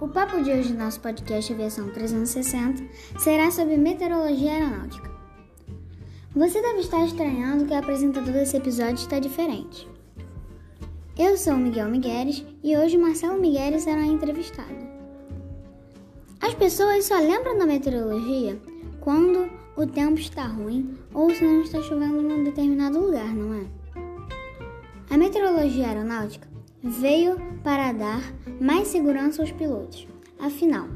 o papo de hoje do nosso podcast Aviação 360 será sobre meteorologia aeronáutica. Você deve estar estranhando que o apresentador desse episódio está diferente. Eu sou o Miguel Migueles e hoje Marcelo Migueles será entrevistado. As pessoas só lembram da meteorologia quando o tempo está ruim ou se não está chovendo em um determinado lugar, não é? A meteorologia aeronáutica veio para dar mais segurança aos pilotos. Afinal,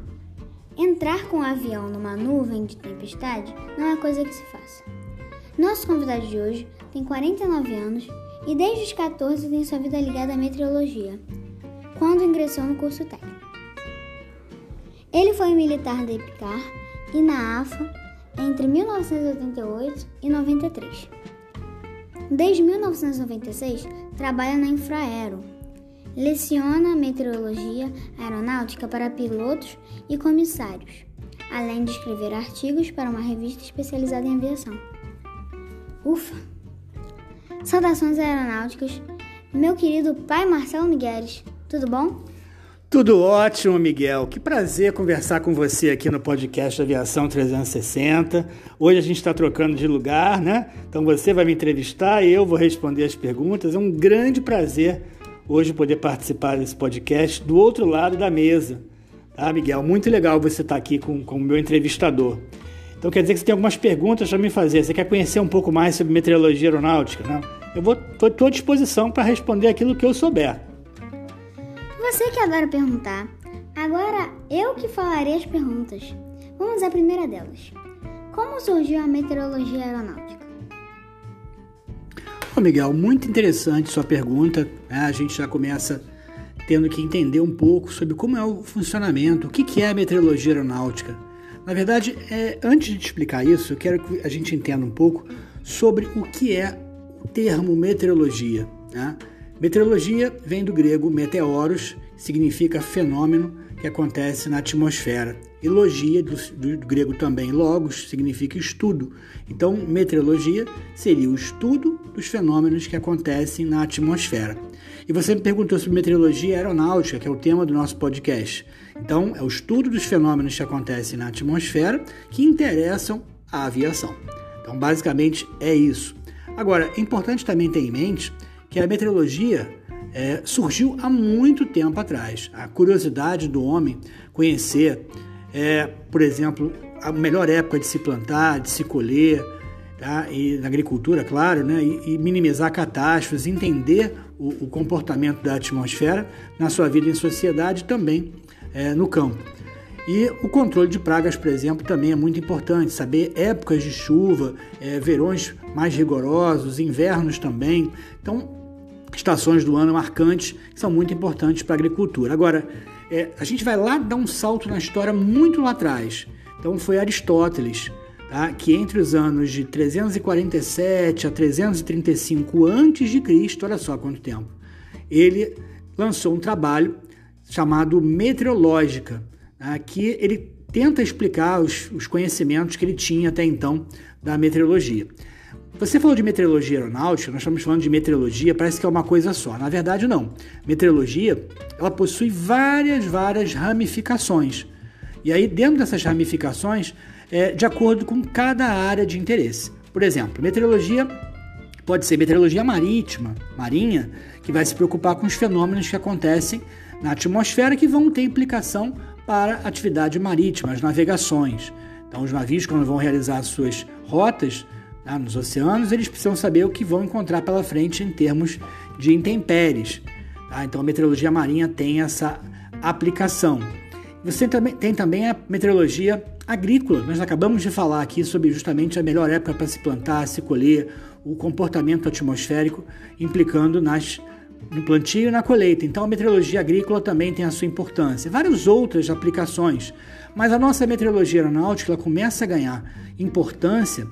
entrar com o avião numa nuvem de tempestade não é coisa que se faça. Nosso convidado de hoje tem 49 anos e desde os 14 tem sua vida ligada à meteorologia, quando ingressou no curso técnico. Ele foi militar da IPCAR e na AFA entre 1988 e 93. Desde 1996, trabalha na Infraero, Leciona meteorologia aeronáutica para pilotos e comissários, além de escrever artigos para uma revista especializada em aviação. Ufa! Saudações aeronáuticas, meu querido pai Marcelo Migueles, tudo bom? Tudo ótimo, Miguel. Que prazer conversar com você aqui no podcast Aviação 360. Hoje a gente está trocando de lugar, né? Então você vai me entrevistar e eu vou responder as perguntas. É um grande prazer hoje poder participar desse podcast do outro lado da mesa. Tá, Miguel? Muito legal você estar tá aqui com, com o meu entrevistador. Então quer dizer que você tem algumas perguntas para me fazer. Você quer conhecer um pouco mais sobre meteorologia aeronáutica? Não? Eu vou à disposição para responder aquilo que eu souber. Você que adora perguntar, agora eu que falarei as perguntas. Vamos à primeira delas. Como surgiu a meteorologia aeronáutica? Miguel, muito interessante sua pergunta. Né? A gente já começa tendo que entender um pouco sobre como é o funcionamento, o que é a meteorologia aeronáutica. Na verdade, é, antes de te explicar isso, eu quero que a gente entenda um pouco sobre o que é o termo meteorologia. Né? Meteorologia vem do grego meteoros, significa fenômeno que acontece na atmosfera. E logia, do, do, grego também logos, significa estudo. Então, meteorologia seria o estudo dos fenômenos que acontecem na atmosfera. E você me perguntou sobre meteorologia aeronáutica, que é o tema do nosso podcast. Então, é o estudo dos fenômenos que acontecem na atmosfera que interessam a aviação. Então, basicamente é isso. Agora, é importante também ter em mente que a meteorologia é, surgiu há muito tempo atrás. A curiosidade do homem conhecer, é, por exemplo, a melhor época de se plantar, de se colher, tá? e na agricultura, claro, né? e, e minimizar catástrofes, entender o, o, comportamento da atmosfera na sua vida em sociedade também é, no campo. E o controle de pragas, por exemplo, também é muito importante. Saber épocas de chuva, é, verões mais rigorosos, invernos também. Então, estações do ano marcantes são muito importantes para a agricultura. Agora, é, a gente vai lá dar um salto na história muito lá atrás. Então, foi Aristóteles, tá? que entre os anos de 347 a 335 a.C., olha só quanto tempo, ele lançou um trabalho chamado Meteorológica, tá? que ele tenta explicar os, os conhecimentos que ele tinha até então da meteorologia. Você falou de meteorologia aeronáutica, nós estamos falando de meteorologia, parece que é uma coisa só. Na verdade, não. Meteorologia, ela possui várias, várias ramificações. E aí, dentro dessas ramificações, é de acordo com cada área de interesse. Por exemplo, meteorologia pode ser meteorologia marítima, marinha, que vai se preocupar com os fenômenos que acontecem na atmosfera que vão ter implicação para a atividade marítima, as navegações. Então, os navios, quando vão realizar suas rotas, Tá? Nos oceanos, eles precisam saber o que vão encontrar pela frente em termos de intempéries. Tá? Então, a meteorologia marinha tem essa aplicação. Você também, tem também a meteorologia agrícola. Nós acabamos de falar aqui sobre justamente a melhor época para se plantar, se colher, o comportamento atmosférico implicando nas, no plantio e na colheita. Então, a meteorologia agrícola também tem a sua importância. Várias outras aplicações. Mas a nossa meteorologia aeronáutica começa a ganhar importância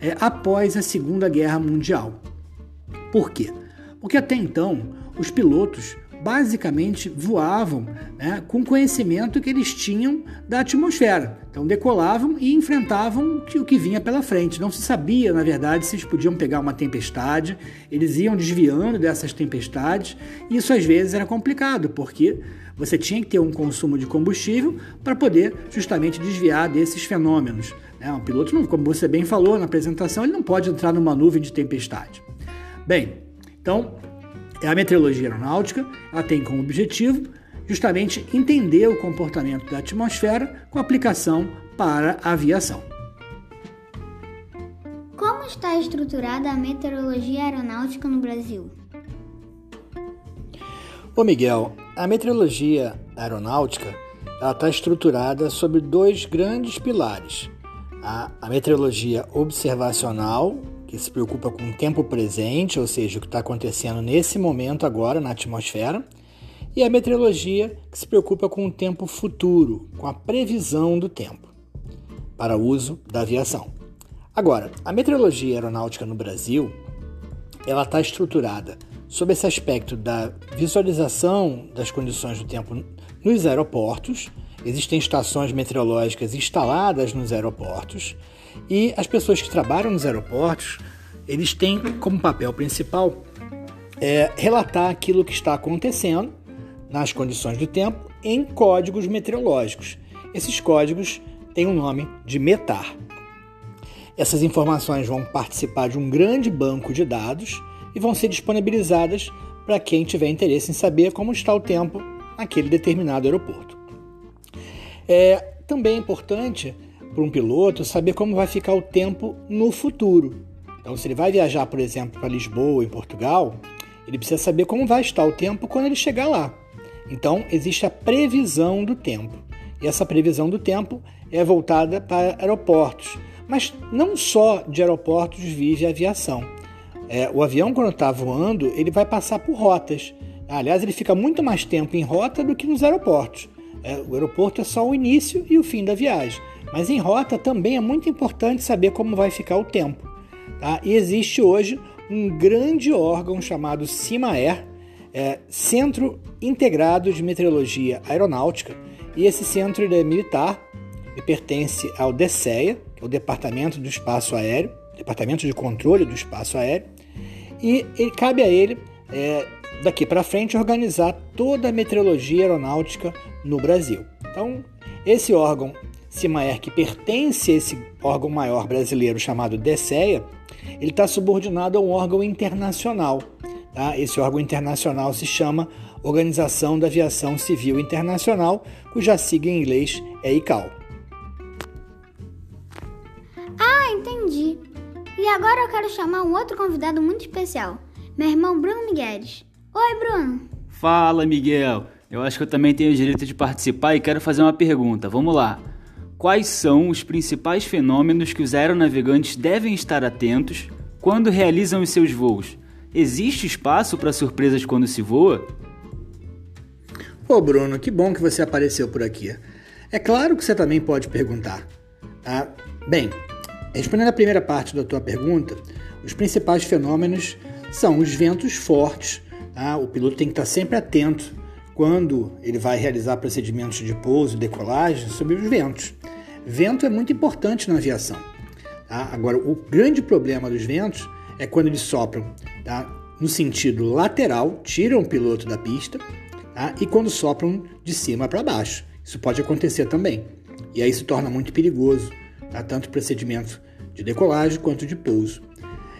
é, após a Segunda Guerra Mundial. Por quê? Porque até então os pilotos basicamente voavam né, com conhecimento que eles tinham da atmosfera. Então decolavam e enfrentavam o que vinha pela frente. Não se sabia, na verdade, se eles podiam pegar uma tempestade, eles iam desviando dessas tempestades. Isso às vezes era complicado, porque você tinha que ter um consumo de combustível para poder justamente desviar desses fenômenos. Né? Um piloto, como você bem falou na apresentação, ele não pode entrar numa nuvem de tempestade. Bem, então a meteorologia aeronáutica ela tem como objetivo justamente entender o comportamento da atmosfera com aplicação para a aviação. Como está estruturada a meteorologia aeronáutica no Brasil? Ô Miguel, a meteorologia aeronáutica está estruturada sobre dois grandes pilares. A, a, meteorologia observacional, que se preocupa com o tempo presente, ou seja, o que está acontecendo nesse momento agora na atmosfera, e a meteorologia, que se preocupa com o tempo futuro, com a previsão do tempo, para uso da aviação. Agora, a meteorologia aeronáutica no Brasil, ela está estruturada sobre esse aspecto da visualização das condições do tempo nos aeroportos. Existem estações meteorológicas instaladas nos aeroportos e as pessoas que trabalham nos aeroportos eles têm como papel principal é, relatar aquilo que está acontecendo nas condições do tempo em códigos meteorológicos. Esses códigos têm o nome de METAR. Essas informações vão participar de um grande banco de dados e vão ser disponibilizadas para quem tiver interesse em saber como está o tempo naquele determinado aeroporto. É também importante para um piloto saber como vai ficar o tempo no futuro. Então, se ele vai viajar, por exemplo, para Lisboa, em Portugal, ele precisa saber como vai estar o tempo quando ele chegar lá. Então, existe a previsão do tempo. E essa previsão do tempo é voltada para aeroportos. Mas não só de aeroportos vive a aviação. É, o avião, quando está voando, ele vai passar por rotas. Aliás, ele fica muito mais tempo em rota do que nos aeroportos. É, o aeroporto é só o início e o fim da viagem. Mas em rota também é muito importante saber como vai ficar o tempo. Tá? E existe hoje um grande órgão chamado CIMAER, é, Centro Integrado de Meteorologia Aeronáutica, e esse centro é militar e pertence ao DECEA, que é o Departamento do Espaço Aéreo, Departamento de Controle do Espaço Aéreo, e, cabe a ele, é, daqui para frente, organizar toda a meteorologia aeronáutica no Brasil. Então, esse órgão CIMAER, que pertence a esse órgão maior brasileiro chamado DSEA, ele está subordinado a um órgão internacional. Tá? Esse órgão internacional se chama Organização da Aviação Civil Internacional, cuja sigla em inglês é ICAO. Ah, entendi. E agora eu quero chamar um outro convidado muito especial, meu irmão Bruno Migueles. Oi, Bruno. Fala, Miguel. Eu acho que eu também tenho o direito de participar e quero fazer uma pergunta. Vamos lá. Quais são os principais fenômenos que os aeronavegantes devem estar atentos quando realizam os seus voos? Existe espaço para surpresas quando se voa? Ô Bruno, que bom que você apareceu por aqui. É claro que você também pode perguntar. Tá? Bem, Respondendo à primeira parte da tua pergunta, os principais fenômenos são os ventos fortes. Tá? O piloto tem que estar sempre atento quando ele vai realizar procedimentos de pouso e decolagem sobre os ventos. Vento é muito importante na aviação. Tá? Agora, o grande problema dos ventos é quando eles sopram tá? no sentido lateral, tiram o piloto da pista, tá? e quando sopram de cima para baixo. Isso pode acontecer também. E aí se torna muito perigoso, tá? tanto procedimento de decolagem quanto de pouso.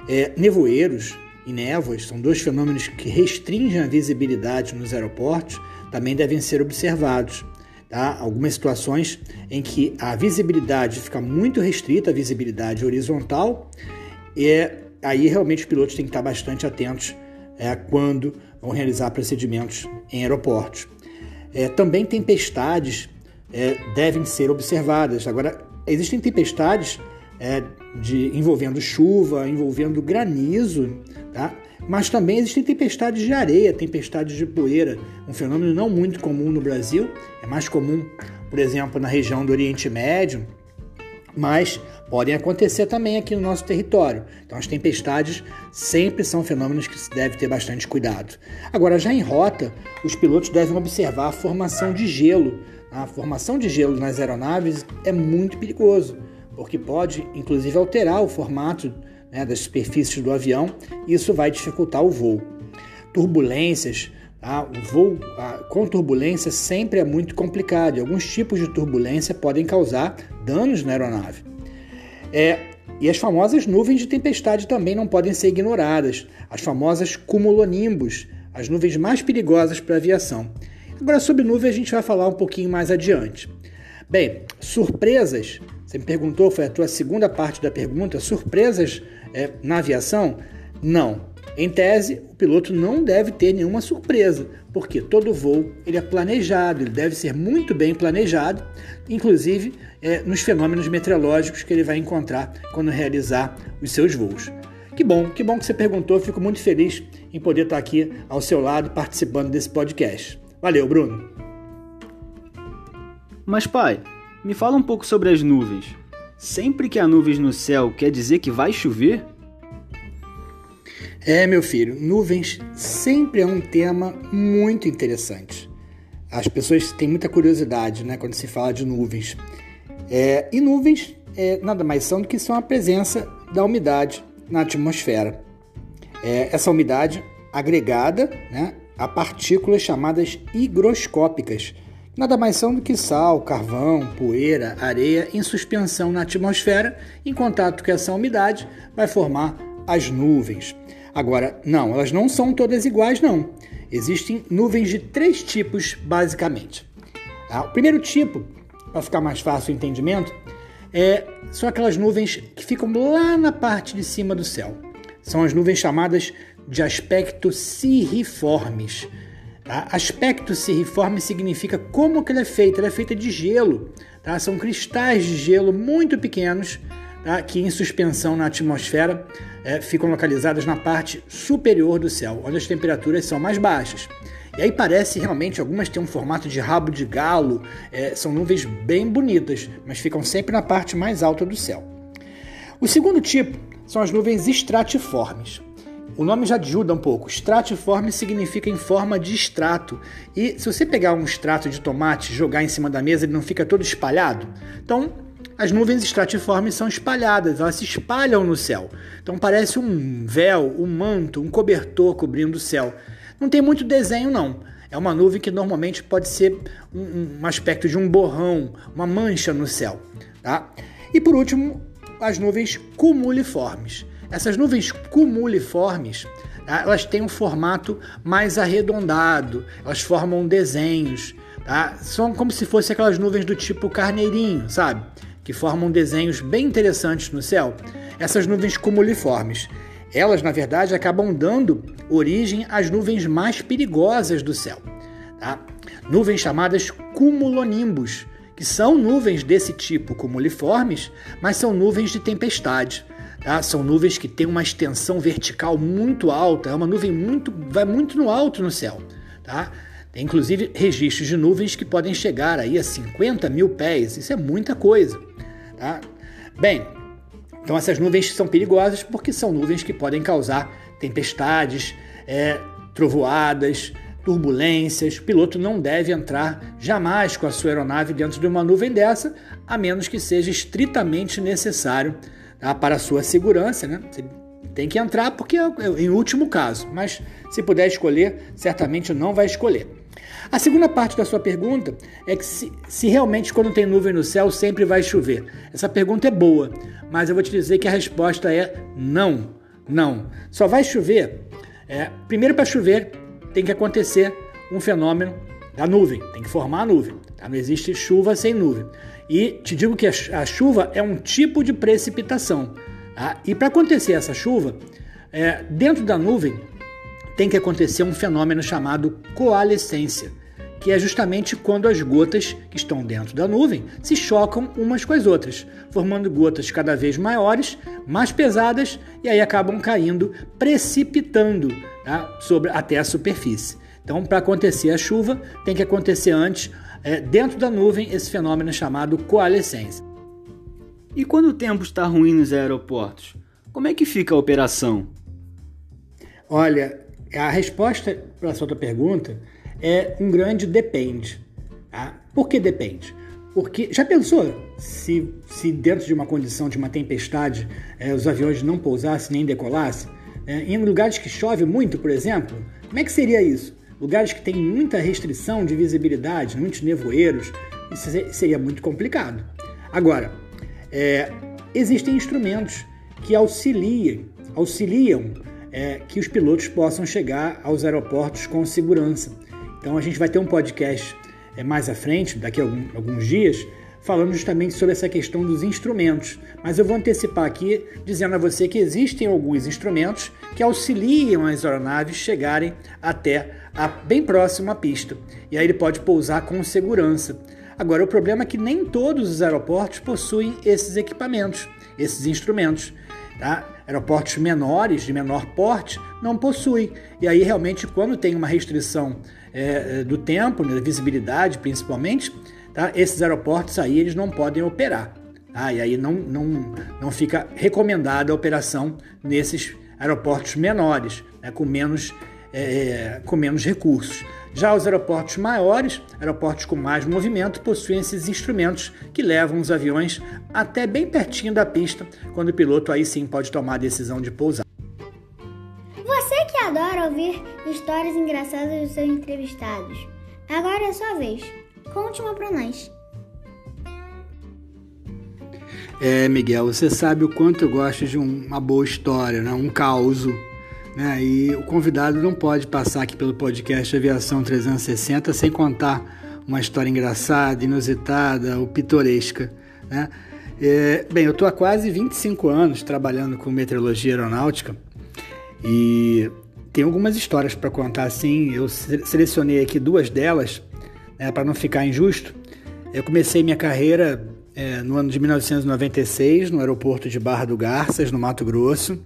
É, nevoeiros e névoas são dois fenômenos que restringem a visibilidade nos aeroportos, também devem ser observados. Tá? Algumas situações em que a visibilidade fica muito restrita, a visibilidade horizontal, e aí realmente os pilotos têm que estar bastante atentos é, quando vão realizar procedimentos em aeroportos. É, também tempestades é, devem ser observadas. Agora, existem tempestades é, de, envolvendo chuva, envolvendo granizo, tá? mas também existem tempestades de areia, tempestades de poeira, um fenômeno não muito comum no Brasil, é mais comum, por exemplo, na região do Oriente Médio, mas podem acontecer também aqui no nosso território. Então, as tempestades sempre são fenômenos que se deve ter bastante cuidado. Agora, já em rota, os pilotos devem observar a formação de gelo. A formação de gelo nas aeronaves é muito perigoso, porque pode, inclusive, alterar o formato né, das superfícies do avião e isso vai dificultar o voo. Turbulências, tá? o voo com turbulência sempre é muito complicado e alguns tipos de turbulência podem causar danos na aeronave. É, e as famosas nuvens de tempestade também não podem ser ignoradas, as famosas cumulonimbus, as nuvens mais perigosas para a aviação. Agora, sobre nuvem, a gente vai falar um pouquinho mais adiante. Bem, surpresas, você me perguntou, foi a tua segunda parte da pergunta, surpresas é, na aviação? Não. Em tese, o piloto não deve ter nenhuma surpresa, porque todo voo ele é planejado, ele deve ser muito bem planejado, inclusive é, nos fenômenos meteorológicos que ele vai encontrar quando realizar os seus voos. Que bom, que bom que você perguntou, fico muito feliz em poder estar aqui ao seu lado participando desse podcast. Valeu, Bruno. Mas pai, me fala um pouco sobre as nuvens. Sempre que há nuvens no céu, quer dizer que vai chover? É, meu filho, nuvens sempre é um tema muito interessante. As pessoas têm muita curiosidade né, quando se fala de nuvens. É, e nuvens é, nada mais são do que são a presença da umidade na atmosfera. É, essa umidade agregada né, a partículas chamadas higroscópicas, nada mais são do que sal, carvão, poeira, areia em suspensão na atmosfera, em contato com essa umidade, vai formar as nuvens. Agora, não, elas não são todas iguais, não. Existem nuvens de três tipos, basicamente. Tá? O primeiro tipo, para ficar mais fácil o entendimento, é, são aquelas nuvens que ficam lá na parte de cima do céu. São as nuvens chamadas de aspecto cirriformes. Tá? Aspecto cirriforme significa como que ela é feita. Ela é feita de gelo. Tá? São cristais de gelo muito pequenos tá? que em suspensão na atmosfera é, ficam localizadas na parte superior do céu, onde as temperaturas são mais baixas. E aí parece realmente, algumas têm um formato de rabo de galo, é, são nuvens bem bonitas, mas ficam sempre na parte mais alta do céu. O segundo tipo são as nuvens estratiformes. O nome já ajuda um pouco. Stratiforme significa em forma de extrato. E se você pegar um extrato de tomate e jogar em cima da mesa, ele não fica todo espalhado? Então, as nuvens estratiformes são espalhadas, elas se espalham no céu. Então parece um véu, um manto, um cobertor cobrindo o céu. Não tem muito desenho, não. É uma nuvem que normalmente pode ser um, um aspecto de um borrão, uma mancha no céu. Tá? E por último, as nuvens cumuliformes. Essas nuvens cumuliformes, tá? elas têm um formato mais arredondado, elas formam desenhos, tá? São como se fossem aquelas nuvens do tipo carneirinho, sabe? que formam desenhos bem interessantes no céu, essas nuvens cumuliformes. Elas, na verdade, acabam dando origem às nuvens mais perigosas do céu. Tá? Nuvens chamadas cumulonimbus, que são nuvens desse tipo cumuliformes, mas são nuvens de tempestade. Tá? São nuvens que têm uma extensão vertical muito alta, é uma nuvem muito, vai muito no alto no céu. Tá? Tem inclusive registros de nuvens que podem chegar aí a 50 mil pés, isso é muita coisa. Tá? Bem, então essas nuvens são perigosas porque são nuvens que podem causar tempestades, é, trovoadas, turbulências. O piloto não deve entrar jamais com a sua aeronave dentro de uma nuvem dessa, a menos que seja estritamente necessário tá, para sua segurança. Né? Você tem que entrar porque é, é em último caso, mas se puder escolher, certamente não vai escolher. A segunda parte da sua pergunta é que se, se, realmente quando tem nuvem no céu sempre vai chover. Essa pergunta é boa, mas eu vou te dizer que a resposta é não, não. Só vai chover. É, primeiro para chover tem que acontecer um fenômeno da nuvem, tem que formar a nuvem. Tá? Não existe chuva sem nuvem. E te digo que a, chuva é um tipo de precipitação. Tá? E para acontecer essa chuva, é, dentro da nuvem tem que acontecer um fenômeno chamado coalescência, que é justamente quando as gotas que estão dentro da nuvem se chocam umas com as outras, formando gotas cada vez maiores, mais pesadas e aí acabam caindo, precipitando tá, sobre até a superfície. Então, para acontecer a chuva, tem que acontecer antes, é, dentro da nuvem, esse fenômeno chamado coalescência. E quando o tempo está ruim nos aeroportos, como é que fica a operação? Olha, a resposta para a sua pergunta é um grande depende. Tá? Por que depende? Porque já pensou se, se dentro de uma condição de uma tempestade eh, os aviões não pousassem nem decolassem? Eh, em lugares que chove muito, por exemplo, como é que seria isso? Lugares que têm muita restrição de visibilidade, muitos nevoeiros, isso seria muito complicado. Agora, é, existem instrumentos que auxiliam, auxiliam é, que os pilotos possam chegar aos aeroportos com segurança. Então a gente vai ter um podcast é, mais à frente, daqui a alguns dias, falando justamente sobre essa questão dos instrumentos. Mas eu vou antecipar aqui dizendo a você que existem alguns instrumentos que auxiliam as aeronaves chegarem até a, bem próximo à pista. E aí ele pode pousar com segurança. Agora, o problema é que nem todos os aeroportos possuem esses equipamentos, esses instrumentos. Tá? Aeroportos menores, de menor porte, não possuem. E aí, realmente, quando tem uma restrição é, do tempo, né, da visibilidade principalmente, tá? esses aeroportos aí eles não podem operar. Tá? E aí não, não, não fica recomendada a operação nesses aeroportos menores, né, com, menos, é, com menos recursos. Já os aeroportos maiores, aeroportos com mais movimento, possuem esses instrumentos que levam os aviões até bem pertinho da pista, quando o piloto aí sim pode tomar a decisão de pousar. Você que adora ouvir histórias engraçadas dos seus entrevistados, agora é a sua vez. Conte uma para nós. É, Miguel, você sabe o quanto eu gosto de uma boa história, né? um caos. Né? E o convidado não pode passar aqui pelo podcast Aviação 360 sem contar uma história engraçada, inusitada ou pitoresca. Né? É, bem, eu estou há quase 25 anos trabalhando com meteorologia aeronáutica e tem algumas histórias para contar assim. Eu selecionei aqui duas delas né, para não ficar injusto. Eu comecei minha carreira é, no ano de 1996, no aeroporto de Barra do Garças, no Mato Grosso.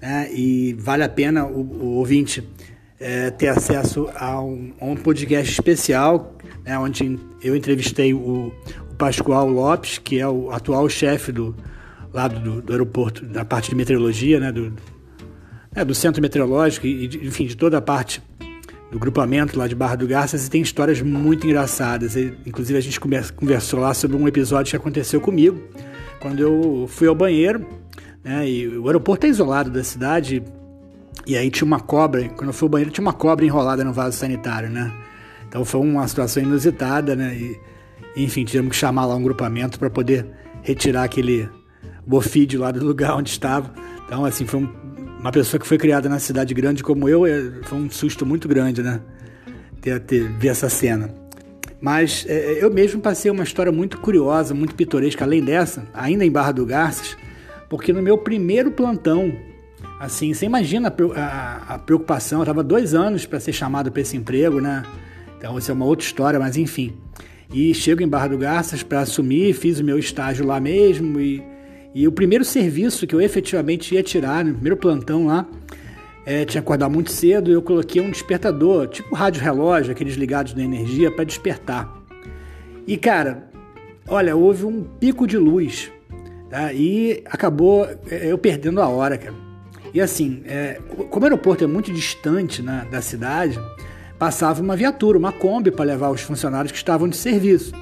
Né, e vale a pena o, o ouvinte é, ter acesso a um, a um podcast especial, né, onde eu entrevistei o, o, Pascoal Lopes, que é o atual chefe do lado do, do, aeroporto, da parte de meteorologia, né, do, é, do centro meteorológico e, enfim, de toda a parte do grupamento lá de Barra do Garças e tem histórias muito engraçadas. E, inclusive a gente conversou lá sobre um episódio que aconteceu comigo quando eu fui ao banheiro, né? E o aeroporto é isolado da cidade e aí tinha uma cobra. Quando eu fui ao banheiro tinha uma cobra enrolada no vaso sanitário, né? Então foi uma situação inusitada, né? E, enfim, tivemos que chamar lá um grupamento para poder retirar aquele bofídeo lá do lugar onde estava. Então, assim, foi um uma pessoa que foi criada na cidade grande como eu, é, foi um susto muito grande, né? Ter, ter ver essa cena. Mas é, eu mesmo passei uma história muito curiosa, muito pitoresca, além dessa, ainda em Barra do Garças, porque no meu primeiro plantão, assim, você imagina a, a, preocupação, eu estava dois anos para ser chamado para esse emprego, né? Então, isso é uma outra história, mas enfim. E chego em Barra do Garças para assumir, fiz o meu estágio lá mesmo e e o primeiro serviço que eu efetivamente ia tirar, no primeiro plantão lá, é, tinha que acordar muito cedo e eu coloquei um despertador, tipo rádio relógio, aqueles ligados na energia, para despertar. E cara, olha, houve um pico de luz tá? e acabou é, eu perdendo a hora, cara. E assim, é, como o aeroporto é muito distante né, da cidade, passava uma viatura, uma Kombi para levar os funcionários que estavam de serviço.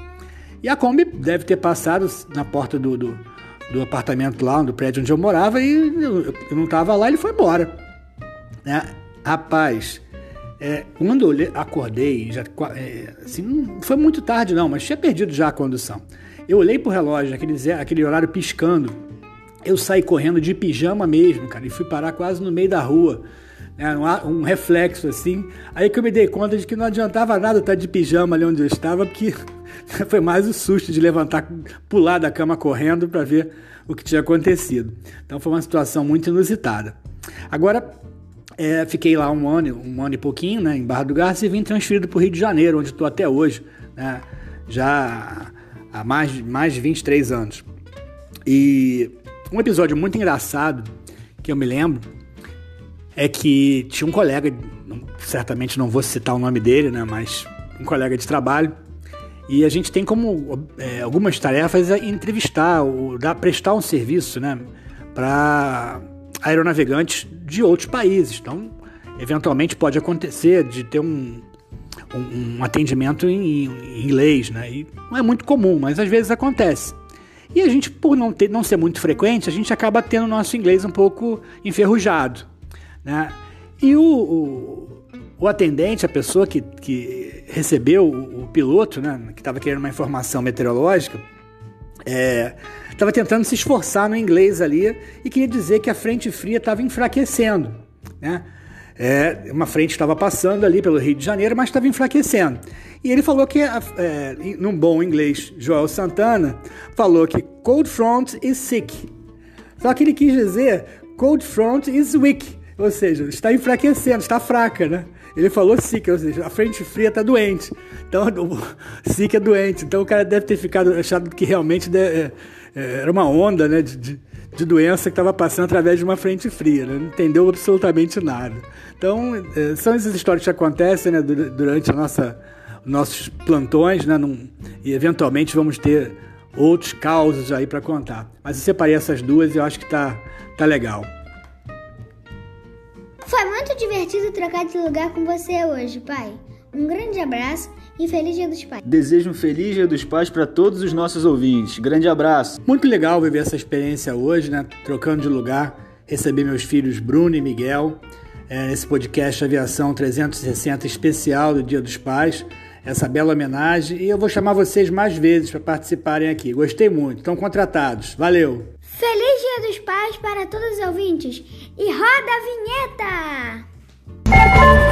E a Kombi deve ter passado na porta do, do do apartamento lá, do prédio onde eu morava, e eu, eu não estava lá, ele foi embora. Né? Rapaz, é, quando eu acordei, já, é, assim, não foi muito tarde não, mas tinha perdido já a condução. Eu olhei pro relógio, aquele, aquele horário piscando, eu saí correndo de pijama mesmo, cara, e fui parar quase no meio da rua. Né, um, um reflexo assim. Aí que eu me dei conta de que não adiantava nada estar de pijama ali onde eu estava, porque Foi mais o susto de levantar, pular da cama correndo para ver o que tinha acontecido. Então foi uma situação muito inusitada. Agora, é, fiquei lá um ano, um ano e pouquinho, né, em Barra do Garça e vim transferido para o Rio de Janeiro, onde estou até hoje, né, já há mais, mais de 23 anos. E um episódio muito engraçado que eu me lembro é que tinha um colega, certamente não vou citar o nome dele, né, mas um colega de trabalho, E a gente tem como é, algumas tarefas entrevistar, ou dar, prestar um serviço né, para aeronavegantes de outros países. Então, eventualmente pode acontecer de ter um, um, um atendimento em, em, inglês, né? E não é muito comum, mas às vezes acontece. E a gente, por não, ter, não ser muito frequente, a gente acaba tendo o nosso inglês um pouco enferrujado, né? E o, o, o atendente, a pessoa que, que recebeu o, o piloto, né, que estava querendo uma informação meteorológica, estava é, tentando se esforçar no inglês ali e queria dizer que a frente fria estava enfraquecendo, né? É, uma frente estava passando ali pelo Rio de Janeiro, mas estava enfraquecendo. E ele falou que, é, num bom inglês, Joel Santana falou que cold front is sick. Só que ele quis dizer cold front is weak, ou seja, está enfraquecendo, está fraca, né? Ele falou sick, ou seja, a frente fria está doente. Então, sick é doente. Então o cara deve ter ficado achado que realmente é, é, era uma onda, né? De, de, de doença que estava passando através de uma frente fria, né? não entendeu absolutamente nada. Então, é, são essas histórias que acontecem né, durante a nossa, nossos plantões, né, num, e eventualmente vamos ter outros causos aí para contar. Mas eu separei essas duas e eu acho que tá, tá legal. Foi muito divertido trocar de lugar com você hoje, pai. Um grande abraço e feliz Dia dos Pais. Desejo um feliz Dia dos Pais para todos os nossos ouvintes. Grande abraço. Muito legal viver essa experiência hoje, né? Trocando de lugar, receber meus filhos Bruno e Miguel é, nesse podcast Aviação 360 especial do Dia dos Pais. Essa bela homenagem e eu vou chamar vocês mais vezes para participarem aqui. Gostei muito, estão contratados. Valeu! Feliz Dia dos Pais para todos os ouvintes e roda a vinheta!